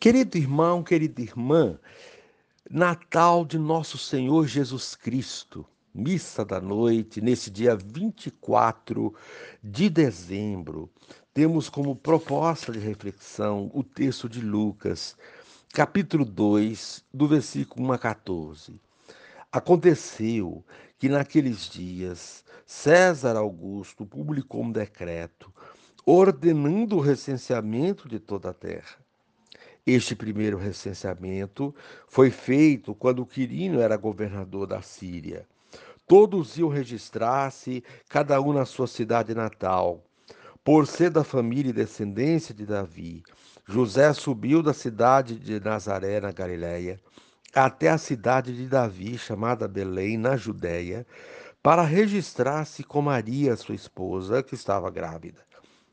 Querido irmão, querida irmã, Natal de Nosso Senhor Jesus Cristo, missa da noite, nesse dia 24 de dezembro, temos como proposta de reflexão o texto de Lucas, capítulo 2, do versículo 1 a 14. Aconteceu que naqueles dias César Augusto publicou um decreto ordenando o recenseamento de toda a terra. Este primeiro recenseamento foi feito quando Quirino era governador da Síria. Todos iam registrar-se, cada um na sua cidade natal. Por ser da família e descendência de Davi, José subiu da cidade de Nazaré, na Galiléia, até a cidade de Davi, chamada Belém, na Judéia, para registrar-se com Maria, sua esposa, que estava grávida.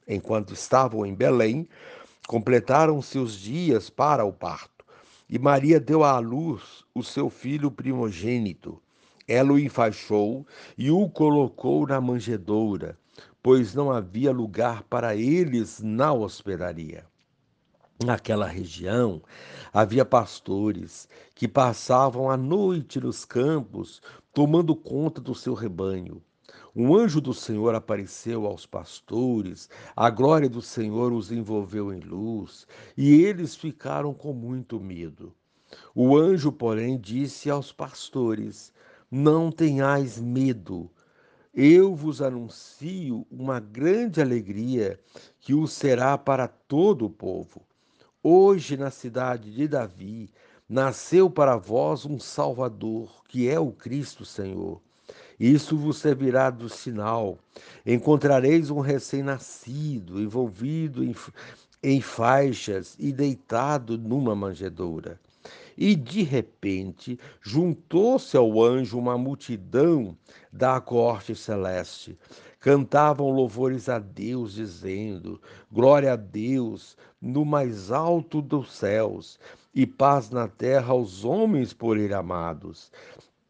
Enquanto estavam em Belém, completaram-se os dias para o parto, e Maria deu à luz o seu filho primogênito. Ela o enfaixou e o colocou na manjedoura, pois não havia lugar para eles na hospedaria. Naquela região havia pastores que passavam a noite nos campos, tomando conta do seu rebanho. Um anjo do Senhor apareceu aos pastores, a glória do Senhor os envolveu em luz, e eles ficaram com muito medo. O anjo, porém, disse aos pastores: Não tenhais medo. Eu vos anuncio uma grande alegria que o será para todo o povo. Hoje, na cidade de Davi, nasceu para vós um Salvador, que é o Cristo Senhor. Isso vos servirá do sinal. Encontrareis um recém-nascido envolvido em, em faixas e deitado numa manjedoura. E de repente juntou-se ao anjo uma multidão da corte celeste. Cantavam louvores a Deus, dizendo: Glória a Deus no mais alto dos céus, e paz na terra aos homens por ele amados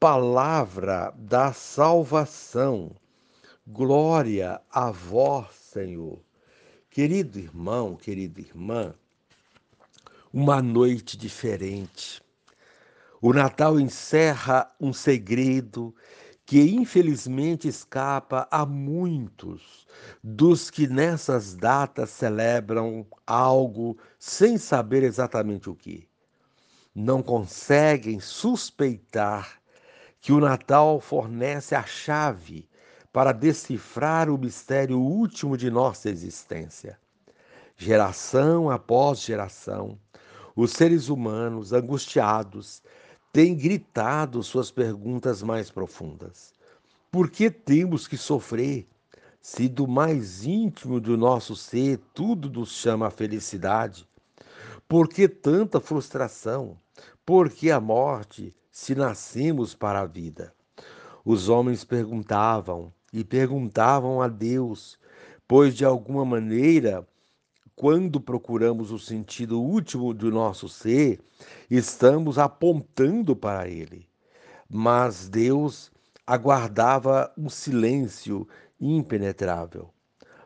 palavra da salvação. Glória a vós, Senhor. Querido irmão, querida irmã, uma noite diferente. O Natal encerra um segredo que infelizmente escapa a muitos dos que nessas datas celebram algo sem saber exatamente o que. Não conseguem suspeitar que o Natal fornece a chave para decifrar o mistério último de nossa existência. Geração após geração, os seres humanos, angustiados, têm gritado suas perguntas mais profundas. Por que temos que sofrer, se do mais íntimo do nosso ser tudo nos chama a felicidade? Por que tanta frustração? Por que a morte? Se nascemos para a vida. Os homens perguntavam e perguntavam a Deus, pois de alguma maneira, quando procuramos o sentido último do nosso ser, estamos apontando para ele. Mas Deus aguardava um silêncio impenetrável.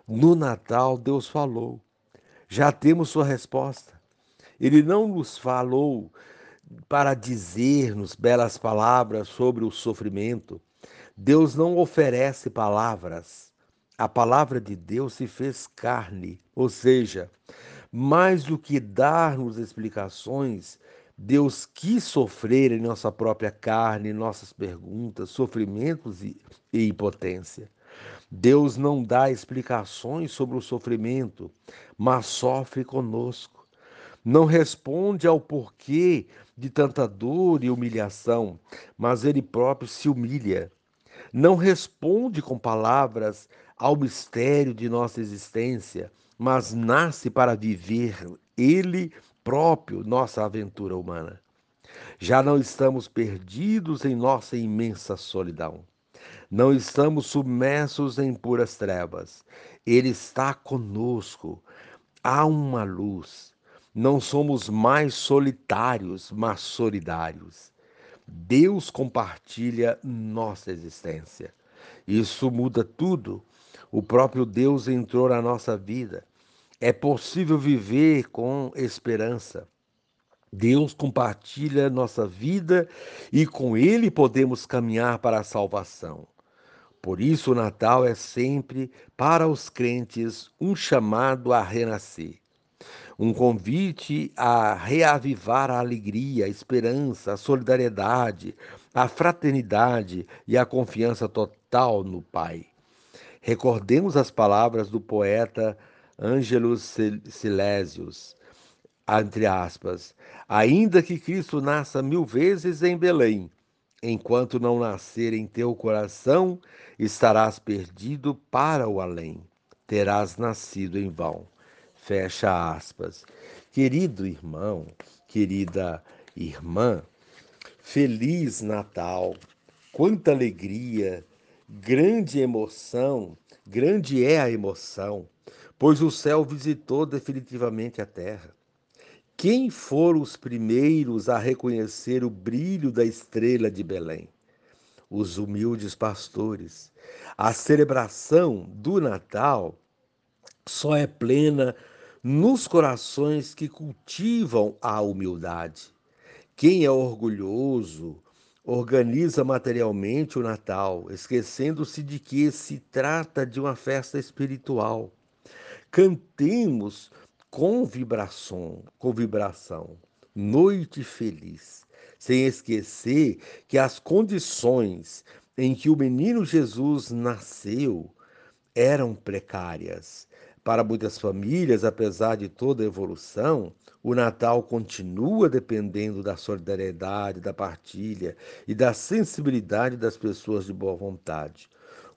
No Natal, Deus falou. Já temos sua resposta. Ele não nos falou para dizer-nos belas palavras sobre o sofrimento. Deus não oferece palavras. A palavra de Deus se fez carne, ou seja, mais do que dar-nos explicações, Deus quis sofrer em nossa própria carne, nossas perguntas, sofrimentos e, e impotência. Deus não dá explicações sobre o sofrimento, mas sofre conosco não responde ao porquê de tanta dor e humilhação, mas ele próprio se humilha. Não responde com palavras ao mistério de nossa existência, mas nasce para viver ele próprio nossa aventura humana. Já não estamos perdidos em nossa imensa solidão. Não estamos submersos em puras trevas. Ele está conosco. Há uma luz não somos mais solitários, mas solidários. Deus compartilha nossa existência. Isso muda tudo. O próprio Deus entrou na nossa vida. É possível viver com esperança. Deus compartilha nossa vida e com Ele podemos caminhar para a salvação. Por isso, o Natal é sempre, para os crentes, um chamado a renascer, um convite a reavivar a alegria, a esperança, a solidariedade, a fraternidade e a confiança total no Pai. Recordemos as palavras do poeta Ângelus Silésios, entre aspas, ainda que Cristo nasça mil vezes em Belém, enquanto não nascer em teu coração, estarás perdido para o além, terás nascido em vão. Fecha aspas. Querido irmão, querida irmã, feliz Natal, quanta alegria, grande emoção, grande é a emoção, pois o céu visitou definitivamente a terra. Quem foram os primeiros a reconhecer o brilho da estrela de Belém? Os humildes pastores. A celebração do Natal só é plena nos corações que cultivam a humildade. Quem é orgulhoso organiza materialmente o Natal, esquecendo-se de que se trata de uma festa espiritual. Cantemos com vibração, com vibração, noite feliz, sem esquecer que as condições em que o menino Jesus nasceu eram precárias. Para muitas famílias, apesar de toda a evolução, o Natal continua dependendo da solidariedade, da partilha e da sensibilidade das pessoas de boa vontade.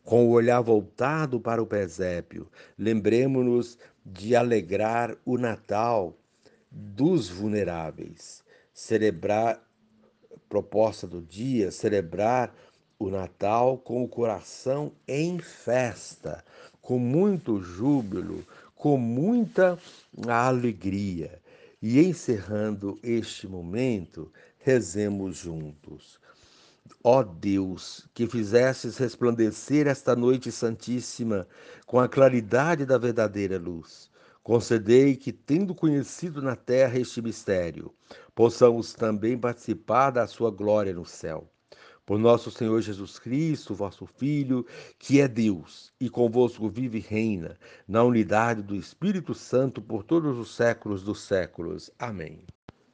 Com o olhar voltado para o presépio, lembremos-nos de alegrar o Natal dos vulneráveis. Celebrar, proposta do dia, celebrar o Natal com o coração em festa, com muito júbilo, com muita alegria. E encerrando este momento, rezemos juntos. Ó Deus, que fizestes resplandecer esta noite santíssima com a claridade da verdadeira luz, concedei que, tendo conhecido na terra este mistério, possamos também participar da sua glória no céu. Por nosso Senhor Jesus Cristo, vosso Filho, que é Deus e convosco vive e reina, na unidade do Espírito Santo por todos os séculos dos séculos. Amém.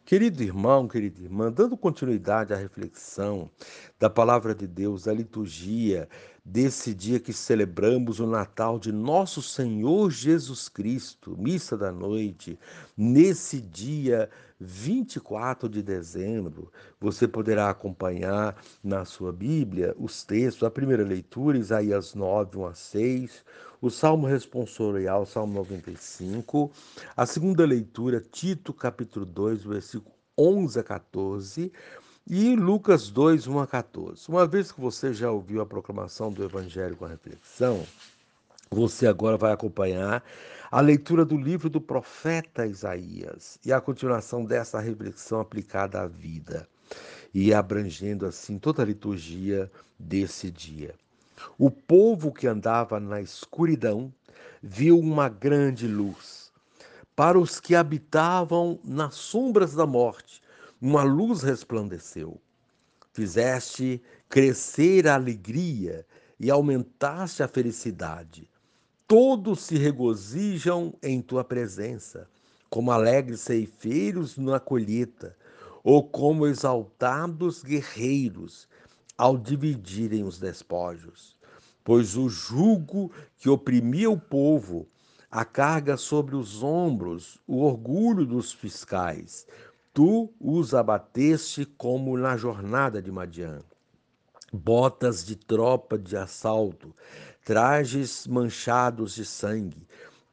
Querido irmão, querida irmã, dando continuidade à reflexão da palavra de Deus, da liturgia desse dia que celebramos o Natal de nosso Senhor Jesus Cristo, missa da noite, nesse dia 24 de dezembro, você poderá acompanhar na sua Bíblia os textos, a primeira leitura, Isaías 9, 1 a 6, o Salmo responsorial, Salmo 95, a segunda leitura, Tito capítulo 2, versículo 11 a 14, e Lucas 2, 1 a 14. Uma vez que você já ouviu a proclamação do Evangelho com a reflexão, você agora vai acompanhar a leitura do livro do profeta Isaías e a continuação dessa reflexão aplicada à vida e abrangendo assim toda a liturgia desse dia. O povo que andava na escuridão viu uma grande luz. Para os que habitavam nas sombras da morte, uma luz resplandeceu. Fizeste crescer a alegria e aumentaste a felicidade. Todos se regozijam em tua presença, como alegres ceifeiros na colheita, ou como exaltados guerreiros ao dividirem os despojos. Pois o jugo que oprimia o povo, a carga sobre os ombros, o orgulho dos fiscais, tu os abateste como na jornada de Madian. Botas de tropa de assalto, trajes manchados de sangue,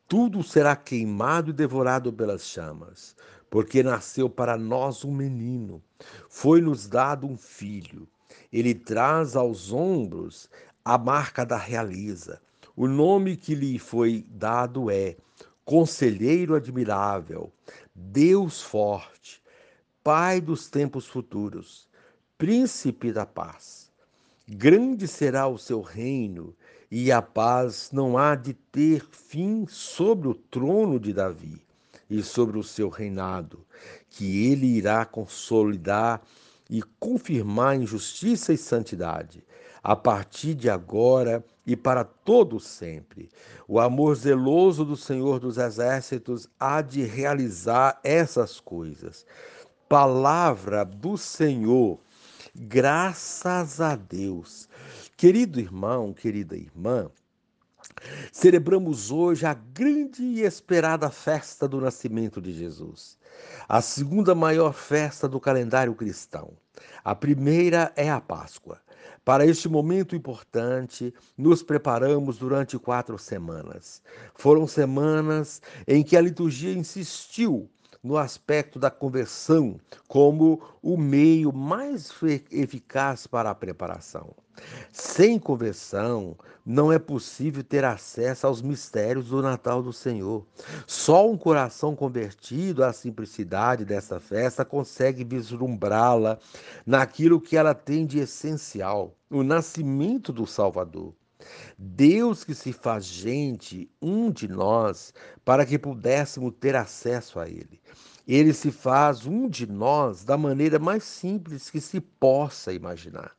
tudo será queimado e devorado pelas chamas, porque nasceu para nós um menino, foi-nos dado um filho ele traz aos ombros a marca da realeza. O nome que lhe foi dado é Conselheiro Admirável, Deus Forte, Pai dos tempos futuros, Príncipe da Paz. Grande será o seu reino, e a paz não há de ter fim sobre o trono de Davi, e sobre o seu reinado, que ele irá consolidar e confirmar em justiça e santidade, a partir de agora e para todo sempre. O amor zeloso do Senhor dos Exércitos há de realizar essas coisas. Palavra do Senhor, graças a Deus. Querido irmão, querida irmã, Celebramos hoje a grande e esperada festa do nascimento de Jesus, a segunda maior festa do calendário cristão. A primeira é a Páscoa. Para este momento importante, nos preparamos durante quatro semanas. Foram semanas em que a liturgia insistiu no aspecto da conversão como o meio mais eficaz para a preparação. Sem conversão, não é possível ter acesso aos mistérios do Natal do Senhor. Só um coração convertido à simplicidade dessa festa consegue vislumbrá-la naquilo que ela tem de essencial, o nascimento do Salvador. Deus que se faz gente, um de nós, para que pudéssemos ter acesso a Ele. Ele se faz um de nós da maneira mais simples que se possa imaginar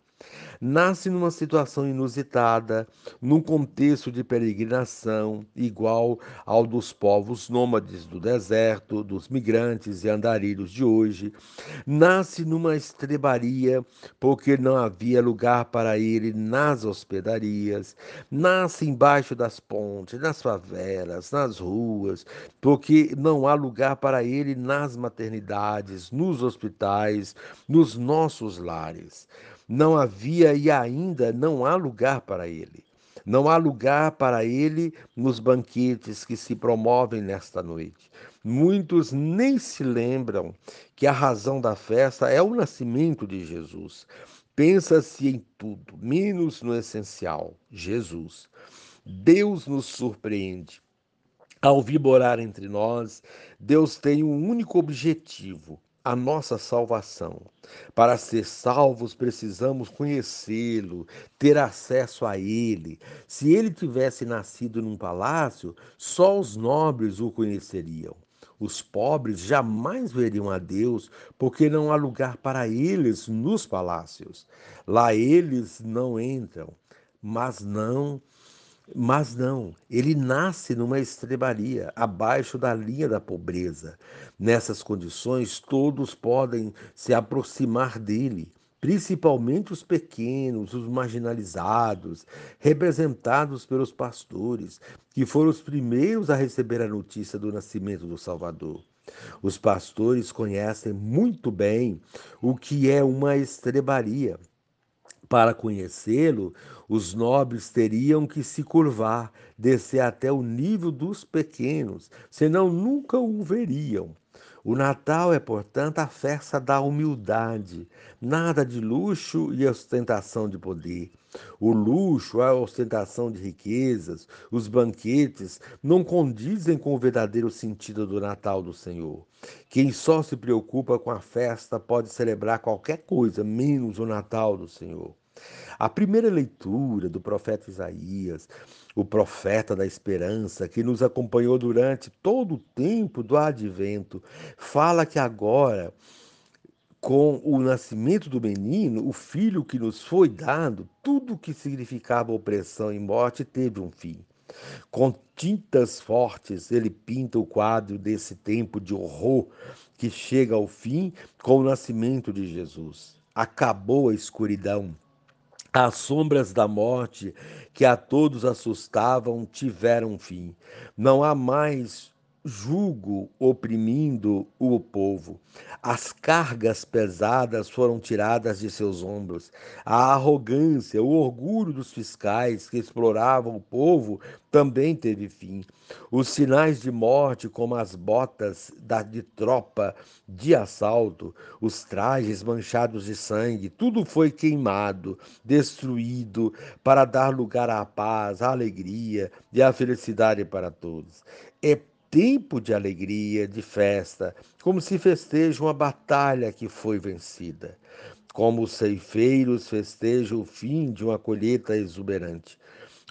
nasce numa situação inusitada, num contexto de peregrinação igual ao dos povos nômades do deserto, dos migrantes e andarilhos de hoje. Nasce numa estrebaria, porque não havia lugar para ele nas hospedarias. Nasce embaixo das pontes, nas favelas, nas ruas, porque não há lugar para ele nas maternidades, nos hospitais, nos nossos lares. Não havia e ainda não há lugar para ele. Não há lugar para ele nos banquetes que se promovem nesta noite. Muitos nem se lembram que a razão da festa é o nascimento de Jesus. Pensa-se em tudo, menos no essencial: Jesus. Deus nos surpreende. Ao vir morar entre nós, Deus tem um único objetivo: a nossa salvação. Para ser salvos, precisamos conhecê-lo, ter acesso a ele. Se ele tivesse nascido num palácio, só os nobres o conheceriam. Os pobres jamais veriam a Deus, porque não há lugar para eles nos palácios. Lá eles não entram, mas não mas não, ele nasce numa estrebaria, abaixo da linha da pobreza. Nessas condições, todos podem se aproximar dele, principalmente os pequenos, os marginalizados, representados pelos pastores, que foram os primeiros a receber a notícia do nascimento do Salvador. Os pastores conhecem muito bem o que é uma estrebaria. Para conhecê-lo, os nobres teriam que se curvar, descer até o nível dos pequenos, senão nunca o veriam. O Natal é, portanto, a festa da humildade, nada de luxo e ostentação de poder. O luxo, a ostentação de riquezas, os banquetes não condizem com o verdadeiro sentido do Natal do Senhor. Quem só se preocupa com a festa pode celebrar qualquer coisa, menos o Natal do Senhor. A primeira leitura do profeta Isaías, o profeta da esperança, que nos acompanhou durante todo o tempo do advento, fala que agora, com o nascimento do menino, o filho que nos foi dado, tudo que significava opressão e morte teve um fim. Com tintas fortes, ele pinta o quadro desse tempo de horror que chega ao fim com o nascimento de Jesus. Acabou a escuridão, as sombras da morte que a todos assustavam tiveram fim. Não há mais jugo oprimindo o povo. As cargas pesadas foram tiradas de seus ombros. A arrogância, o orgulho dos fiscais que exploravam o povo também teve fim. Os sinais de morte, como as botas de tropa de assalto, os trajes manchados de sangue, tudo foi queimado, destruído, para dar lugar à paz, à alegria e à felicidade para todos. É tempo de alegria, de festa, como se festeja uma batalha que foi vencida, como os ceifeiros festejam o fim de uma colheita exuberante.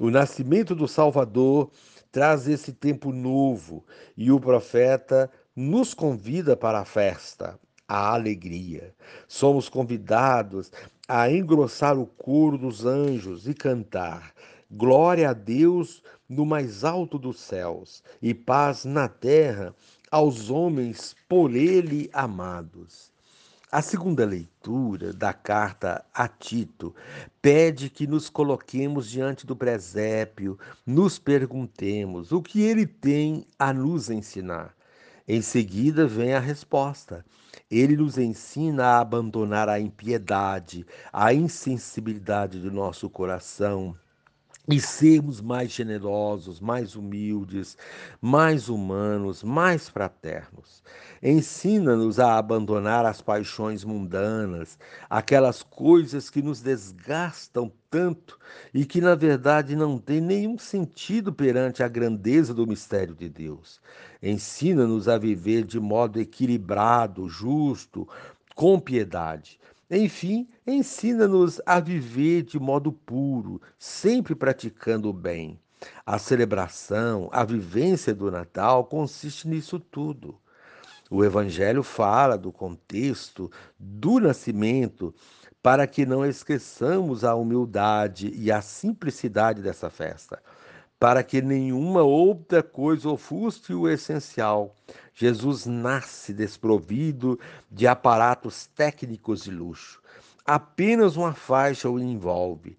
O nascimento do Salvador traz esse tempo novo e o profeta nos convida para a festa, a alegria. Somos convidados a engrossar o coro dos anjos e cantar: Glória a Deus no mais alto dos céus e paz na terra aos homens por ele amados. A segunda leitura da carta a Tito pede que nos coloquemos diante do presépio, nos perguntemos o que ele tem a nos ensinar. Em seguida vem a resposta. Ele nos ensina a abandonar a impiedade, a insensibilidade do nosso coração, e sermos mais generosos, mais humildes, mais humanos, mais fraternos. Ensina-nos a abandonar as paixões mundanas, aquelas coisas que nos desgastam tanto e que, na verdade, não têm nenhum sentido perante a grandeza do mistério de Deus. Ensina-nos a viver de modo equilibrado, justo, com piedade enfim, ensina-nos a viver de modo puro, sempre praticando o bem. A celebração, a vivência do Natal consiste nisso tudo. O Evangelho fala do contexto do nascimento para que não esqueçamos a humildade e a simplicidade dessa festa para que nenhuma outra coisa ofusque o essencial. Jesus nasce desprovido de aparatos técnicos de luxo. Apenas uma faixa o envolve.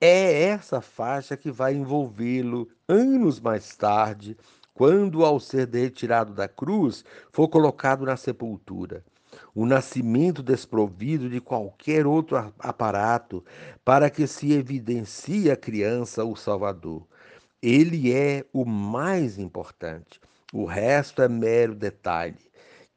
É essa faixa que vai envolvê-lo anos mais tarde, quando, ao ser retirado da cruz, for colocado na sepultura. O nascimento desprovido de qualquer outro aparato, para que se evidencie a criança, o Salvador. Ele é o mais importante. O resto é mero detalhe.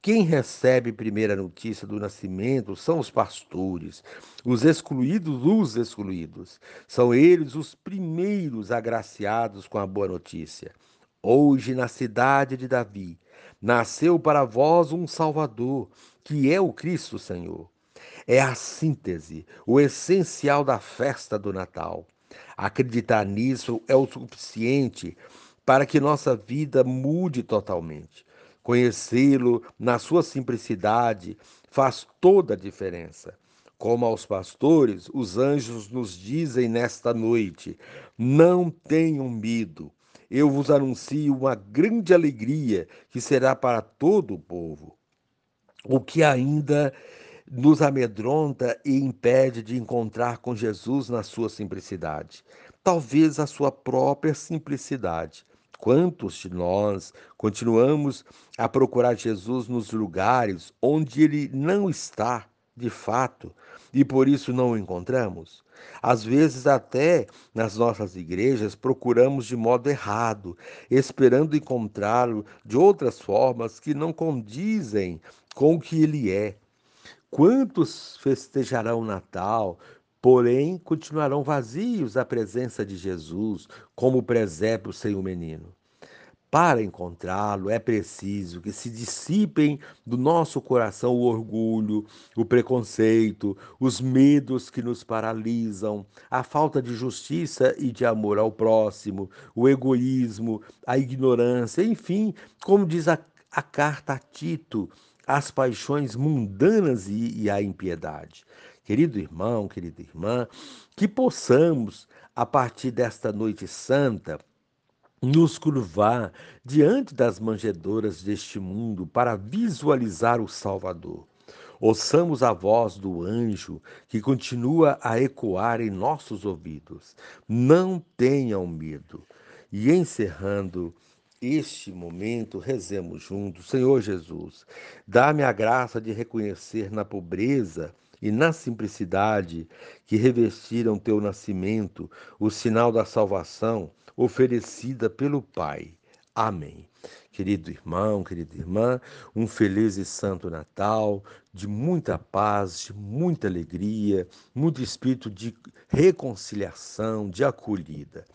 Quem recebe primeira notícia do nascimento são os pastores, os excluídos dos excluídos. São eles os primeiros agraciados com a boa notícia. Hoje, na cidade de Davi, nasceu para vós um Salvador, que é o Cristo Senhor. É a síntese, o essencial da festa do Natal. Acreditar nisso é o suficiente para que nossa vida mude totalmente. Conhecê-lo na sua simplicidade faz toda a diferença. Como aos pastores, os anjos nos dizem nesta noite: não tenham medo. Eu vos anuncio uma grande alegria que será para todo o povo. O que ainda nos amedronta e impede de encontrar com Jesus na sua simplicidade. Talvez a sua própria simplicidade. Quantos de nós continuamos a procurar Jesus nos lugares onde ele não está, de fato, e por isso não o encontramos? Às vezes, até nas nossas igrejas, procuramos de modo errado, esperando encontrá-lo de outras formas que não condizem com o que ele é. Quantos festejarão o Natal, porém continuarão vazios à presença de Jesus, como o presépio sem o menino? Para encontrá-lo, é preciso que se dissipem do nosso coração o orgulho, o preconceito, os medos que nos paralisam, a falta de justiça e de amor ao próximo, o egoísmo, a ignorância, enfim, como diz a, a carta a Tito, as paixões mundanas e, e a impiedade. Querido irmão, querida irmã, que possamos, a partir desta noite santa, nos curvar diante das manjedoras deste mundo para visualizar o Salvador. Ouçamos a voz do anjo que continua a ecoar em nossos ouvidos. Não tenham medo. E encerrando este momento, rezemos juntos. Senhor Jesus, dá-me a graça de reconhecer na pobreza e na simplicidade que revestiram teu nascimento o sinal da salvação oferecida pelo Pai. Amém. Querido irmão, querida irmã, um feliz e santo Natal, de muita paz, de muita alegria, muito espírito de reconciliação, de acolhida.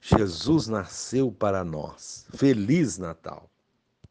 Jesus nasceu para nós. Feliz Natal.